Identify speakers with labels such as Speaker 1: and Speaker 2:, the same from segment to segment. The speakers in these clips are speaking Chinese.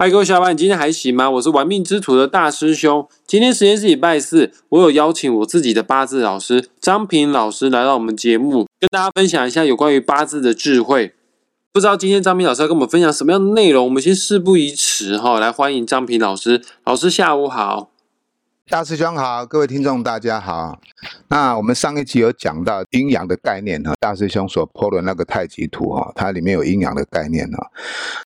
Speaker 1: 嗨，各位小伙伴，今天还行吗？我是玩命之徒的大师兄。今天时间是礼拜四，我有邀请我自己的八字老师张平老师来到我们节目，跟大家分享一下有关于八字的智慧。不知道今天张平老师要跟我们分享什么样的内容？我们先事不宜迟哈，来欢迎张平老师。老师下午好。
Speaker 2: 大师兄好，各位听众大家好。那我们上一集有讲到阴阳的概念哈，大师兄所剖的那个太极图哈，它里面有阴阳的概念哈。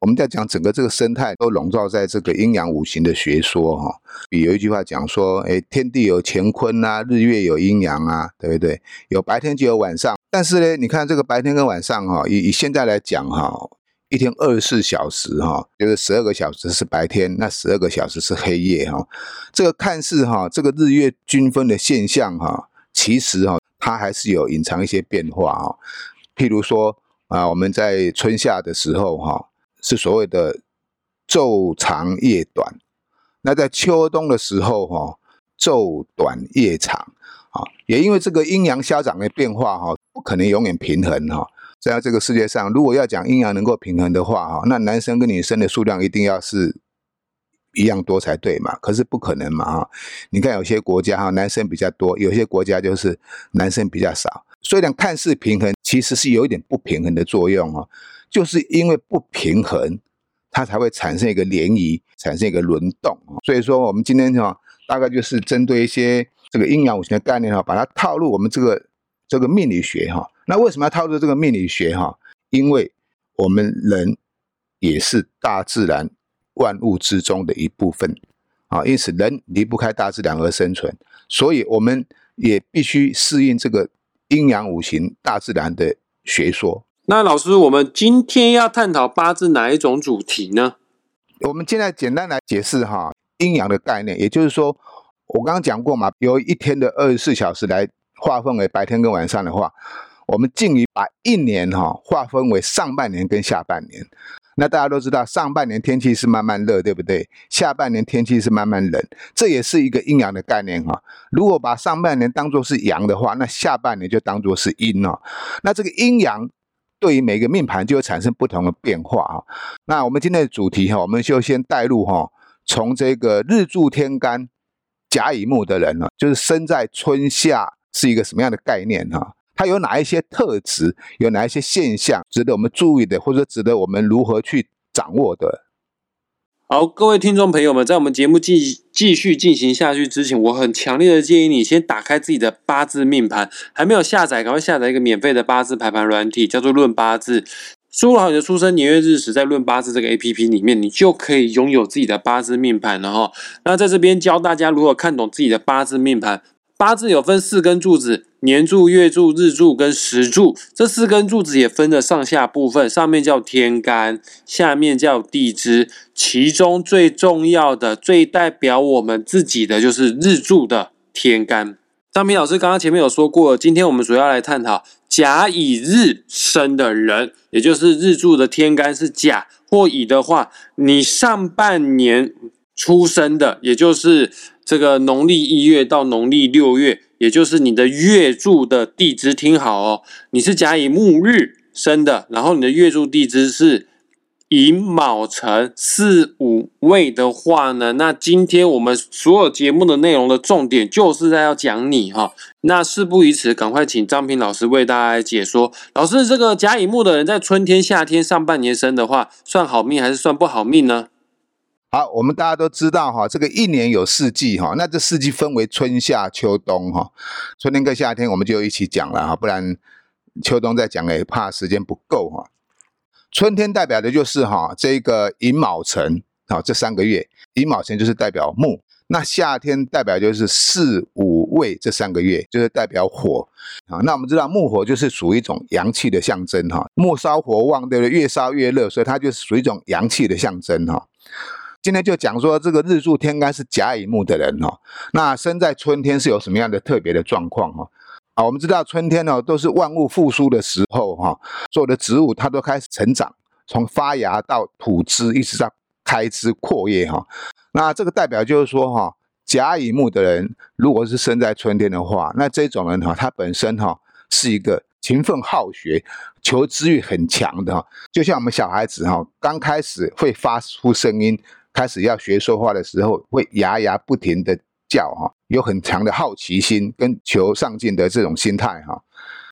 Speaker 2: 我们在讲整个这个生态都笼罩在这个阴阳五行的学说哈。比有一句话讲说，哎，天地有乾坤啊，日月有阴阳啊，对不对？有白天就有晚上。但是呢，你看这个白天跟晚上哈，以以现在来讲哈。一天二十四小时哈，就是十二个小时是白天，那十二个小时是黑夜哈。这个看似哈，这个日月均分的现象哈，其实哈，它还是有隐藏一些变化哈。譬如说啊，我们在春夏的时候哈，是所谓的昼长夜短；那在秋冬的时候哈，昼短夜长啊。也因为这个阴阳消长的变化哈，不可能永远平衡哈。在这个世界上，如果要讲阴阳能够平衡的话，哈，那男生跟女生的数量一定要是一样多才对嘛？可是不可能嘛，哈！你看有些国家哈，男生比较多，有些国家就是男生比较少。虽然看似平衡，其实是有一点不平衡的作用哦。就是因为不平衡，它才会产生一个涟漪，产生一个轮动。所以说，我们今天哈，大概就是针对一些这个阴阳五行的概念哈，把它套入我们这个这个命理学哈。那为什么要套入这个命理学哈？因为我们人也是大自然万物之中的一部分啊，因此人离不开大自然而生存，所以我们也必须适应这个阴阳五行大自然的学说。
Speaker 1: 那老师，我们今天要探讨八字哪一种主题呢？
Speaker 2: 我们现在简单来解释哈阴阳的概念，也就是说，我刚刚讲过嘛，由一天的二十四小时来划分为白天跟晚上的话。我们进于把一年哈划分为上半年跟下半年。那大家都知道，上半年天气是慢慢热，对不对？下半年天气是慢慢冷，这也是一个阴阳的概念哈。如果把上半年当做是阳的话，那下半年就当做是阴哦。那这个阴阳对于每个命盘就会产生不同的变化啊。那我们今天的主题哈，我们就先带入哈，从这个日柱天干甲乙木的人呢，就是生在春夏是一个什么样的概念哈？它有哪一些特质？有哪一些现象值得我们注意的，或者值得我们如何去掌握的？
Speaker 1: 好，各位听众朋友们，在我们节目继继续进行下去之前，我很强烈的建议你先打开自己的八字命盘，还没有下载，赶快下载一个免费的八字排盘软体，叫做《论八字》。输入好你的出生年月日时，在《论八字》这个 A P P 里面，你就可以拥有自己的八字命盘了哈。那在这边教大家如何看懂自己的八字命盘。八字有分四根柱子。年柱、月柱、日柱跟时柱这四根柱子也分了上下部分，上面叫天干，下面叫地支。其中最重要的、最代表我们自己的就是日柱的天干。张平老师刚刚前面有说过，今天我们主要来探讨甲乙日生的人，也就是日柱的天干是甲或乙的话，你上半年出生的，也就是这个农历一月到农历六月。也就是你的月柱的地支，听好哦，你是甲乙木日生的，然后你的月柱地支是寅卯辰巳午未的话呢，那今天我们所有节目的内容的重点就是在要讲你哈。那事不宜迟，赶快请张平老师为大家解说。老师，这个甲乙木的人在春天、夏天上半年生的话，算好命还是算不好命呢？
Speaker 2: 好，我们大家都知道哈，这个一年有四季哈，那这四季分为春夏秋冬哈。春天跟夏天我们就一起讲了哈，不然秋冬再讲也怕时间不够哈。春天代表的就是哈这个寅卯辰啊，这三个月，寅卯辰就是代表木。那夏天代表就是巳午未这三个月，就是代表火啊。那我们知道木火就是属于一种阳气的象征哈，木烧火旺，对不对？越烧越热，所以它就是属于一种阳气的象征哈。今天就讲说这个日柱天干是甲乙木的人哈，那生在春天是有什么样的特别的状况哈？啊，我们知道春天呢都是万物复苏的时候哈，所有的植物它都开始成长，从发芽到吐枝，一直到开枝扩叶哈。那这个代表就是说哈，甲乙木的人如果是生在春天的话，那这种人哈，他本身哈是一个勤奋好学、求知欲很强的哈。就像我们小孩子哈，刚开始会发出声音，开始要学说话的时候，会牙牙不停的叫哈，有很强的好奇心跟求上进的这种心态哈。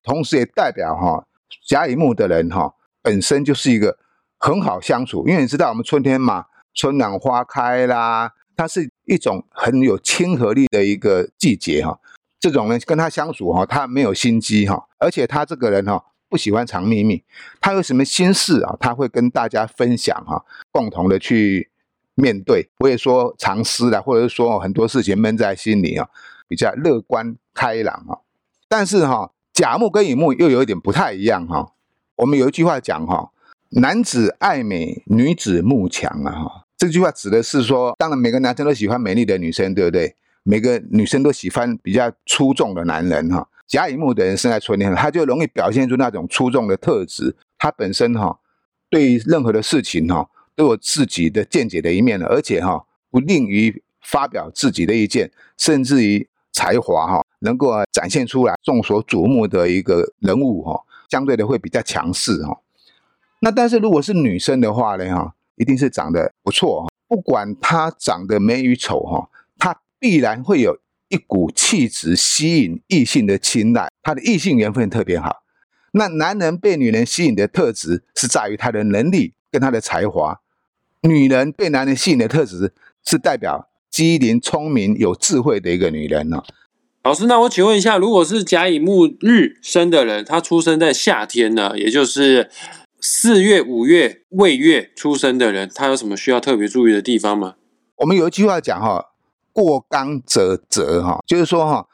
Speaker 2: 同时也代表哈甲乙木的人哈，本身就是一个很好相处，因为你知道我们春天嘛，春暖花开啦，它是一种很有亲和力的一个季节哈。这种人跟他相处哈，他没有心机哈，而且他这个人哈不喜欢藏秘密，他有什么心事啊，他会跟大家分享哈，共同的去面对，不会说藏私了，或者是说很多事情闷在心里啊，比较乐观开朗啊。但是哈，甲木跟乙木又有一点不太一样哈。我们有一句话讲哈，男子爱美，女子慕强啊哈。这句话指的是说，当然每个男生都喜欢美丽的女生，对不对？每个女生都喜欢比较出众的男人哈，甲乙木的人生在春天，他就容易表现出那种出众的特质。他本身哈，对任何的事情哈，都有自己的见解的一面了而且哈，不吝于发表自己的意见，甚至于才华哈，能够展现出来，众所瞩目的一个人物哈，相对的会比较强势哈。那但是如果是女生的话呢哈，一定是长得不错哈，不管她长得美与丑哈。她必然会有一股气质吸引异性的青睐，她的异性缘分特别好。那男人被女人吸引的特质是在于他的能力跟他的才华，女人被男人吸引的特质是代表机灵、聪明、有智慧的一个女人呢。
Speaker 1: 老师，那我请问一下，如果是甲乙木日生的人，他出生在夏天呢，也就是四月、五月未月出生的人，他有什么需要特别注意的地方吗？
Speaker 2: 我们有一句话讲哈。过刚则折，哈，就是说哈，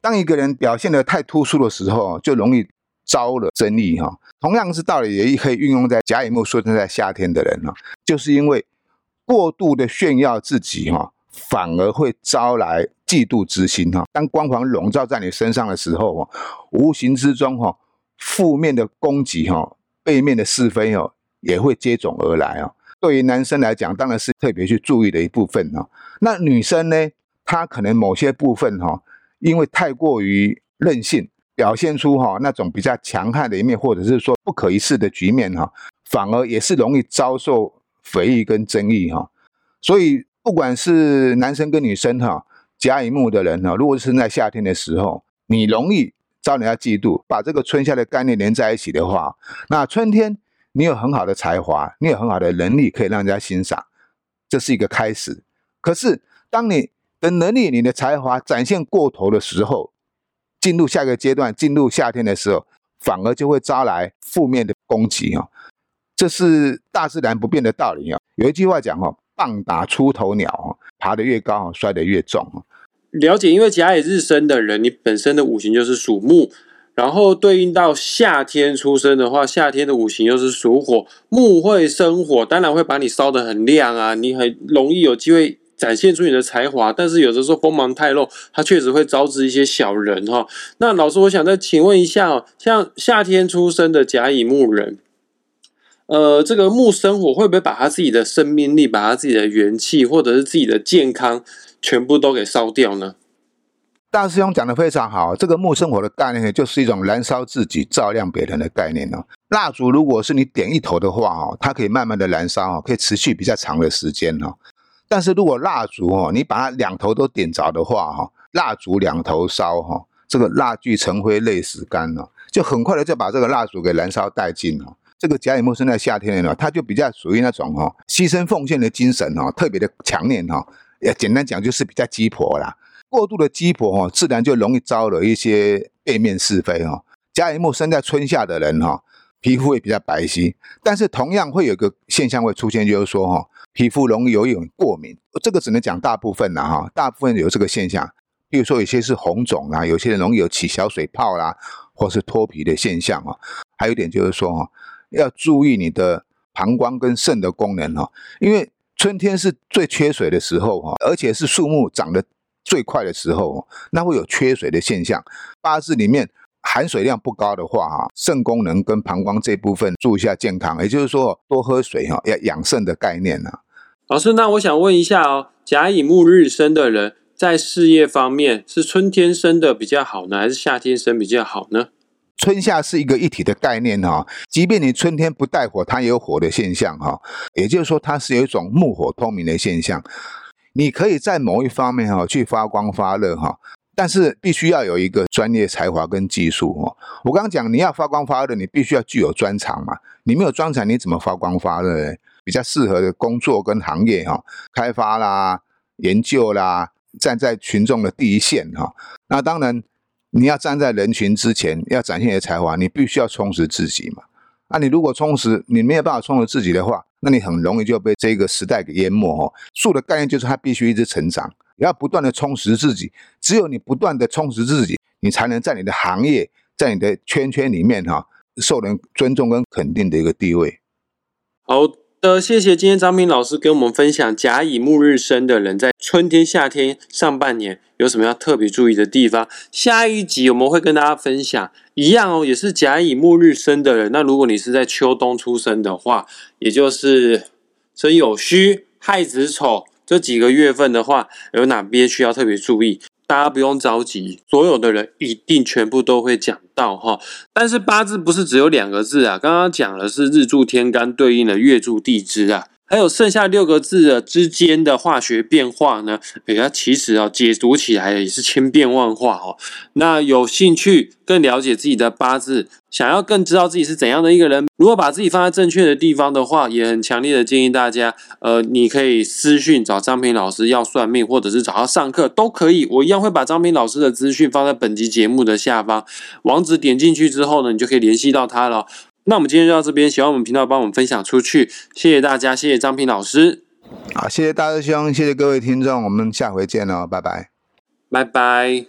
Speaker 2: 当一个人表现的太突出的时候，就容易招了争议，哈。同样是道理，也可以运用在甲乙木出生在夏天的人，哈，就是因为过度的炫耀自己，哈，反而会招来嫉妒之心，哈。当光环笼罩在你身上的时候，哈，无形之中，哈，负面的攻击，哈，背面的是非，哦，也会接踵而来，啊。对于男生来讲，当然是特别去注意的一部分哈。那女生呢，她可能某些部分哈，因为太过于任性，表现出哈那种比较强悍的一面，或者是说不可一世的局面哈，反而也是容易遭受非议跟争议哈。所以不管是男生跟女生哈，甲乙木的人哈，如果是在夏天的时候，你容易招人家嫉妒，把这个春夏的概念连在一起的话，那春天。你有很好的才华，你有很好的能力，可以让人家欣赏，这是一个开始。可是，当你的能力、你的才华展现过头的时候，进入下一个阶段，进入夏天的时候，反而就会招来负面的攻击啊！这是大自然不变的道理啊。有一句话讲哦，棒打出头鸟啊，爬得越高，摔得越重啊。
Speaker 1: 了解，因为甲乙日生的人，你本身的五行就是属木。然后对应到夏天出生的话，夏天的五行又是属火，木会生火，当然会把你烧得很亮啊，你很容易有机会展现出你的才华。但是有的时候锋芒太露，它确实会招致一些小人哈。那老师，我想再请问一下哦，像夏天出生的甲乙木人，呃，这个木生火会不会把他自己的生命力、把他自己的元气或者是自己的健康全部都给烧掉呢？
Speaker 2: 大师兄讲的非常好，这个木生火的概念呢，就是一种燃烧自己、照亮别人的概念哦。蜡烛如果是你点一头的话哦，它可以慢慢的燃烧哦，可以持续比较长的时间哦。但是如果蜡烛哦，你把它两头都点着的话哈，蜡烛两头烧哈，这个蜡炬成灰泪始干了，就很快的就把这个蜡烛给燃烧殆尽了。这个甲乙木生在夏天呢，它就比较属于那种哈牺牲奉献的精神哈，特别的强烈哈。也简单讲就是比较鸡婆啦。过度的鸡婆哈，自然就容易招惹一些背面是非哈。甲乙木生在春夏的人哈，皮肤会比较白皙，但是同样会有个现象会出现，就是说哈，皮肤容易有一种过敏。这个只能讲大部分啦哈，大部分有这个现象。比如说有些是红肿啊，有些人容易有起小水泡啦，或是脱皮的现象啊。还有一点就是说哈，要注意你的膀胱跟肾的功能哈，因为春天是最缺水的时候哈，而且是树木长得。最快的时候，那会有缺水的现象。八字里面含水量不高的话，哈，肾功能跟膀胱这部分注意一下健康，也就是说多喝水哈，要养肾的概念呢。
Speaker 1: 老师，那我想问一下哦，甲乙木日生的人在事业方面是春天生的比较好呢，还是夏天生比较好呢？
Speaker 2: 春夏是一个一体的概念哈，即便你春天不带火，它也有火的现象哈。也就是说，它是有一种木火通明的现象。你可以在某一方面哈去发光发热哈，但是必须要有一个专业才华跟技术哦。我刚刚讲你要发光发热，你必须要具有专长嘛。你没有专长，你怎么发光发热？比较适合的工作跟行业哈，开发啦、研究啦，站在群众的第一线哈。那当然。你要站在人群之前，要展现你的才华，你必须要充实自己嘛。啊，你如果充实，你没有办法充实自己的话，那你很容易就被这个时代给淹没哦。树的概念就是它必须一直成长，要不断的充实自己。只有你不断的充实自己，你才能在你的行业，在你的圈圈里面哈，受人尊重跟肯定的一个地位。
Speaker 1: 好。的，谢谢今天张平老师跟我们分享甲乙木日生的人在春天、夏天上半年有什么要特别注意的地方。下一集我们会跟大家分享一样哦，也是甲乙木日生的人。那如果你是在秋冬出生的话，也就是申酉戌亥子丑这几个月份的话，有哪边需要特别注意？大家不用着急，所有的人一定全部都会讲到哈。但是八字不是只有两个字啊，刚刚讲的是日柱天干对应的月柱地支啊。还有剩下六个字的之间的化学变化呢？哎呀，其实啊，解读起来也是千变万化哦。那有兴趣更了解自己的八字，想要更知道自己是怎样的一个人，如果把自己放在正确的地方的话，也很强烈的建议大家，呃，你可以私讯找张平老师要算命，或者是找他上课都可以。我一样会把张平老师的资讯放在本集节目的下方，网址点进去之后呢，你就可以联系到他了。那我们今天就到这边，喜欢我们频道，帮我们分享出去，谢谢大家，谢谢张平老师，
Speaker 2: 好，谢谢大师兄，谢谢各位听众，我们下回见喽，拜拜，
Speaker 1: 拜拜。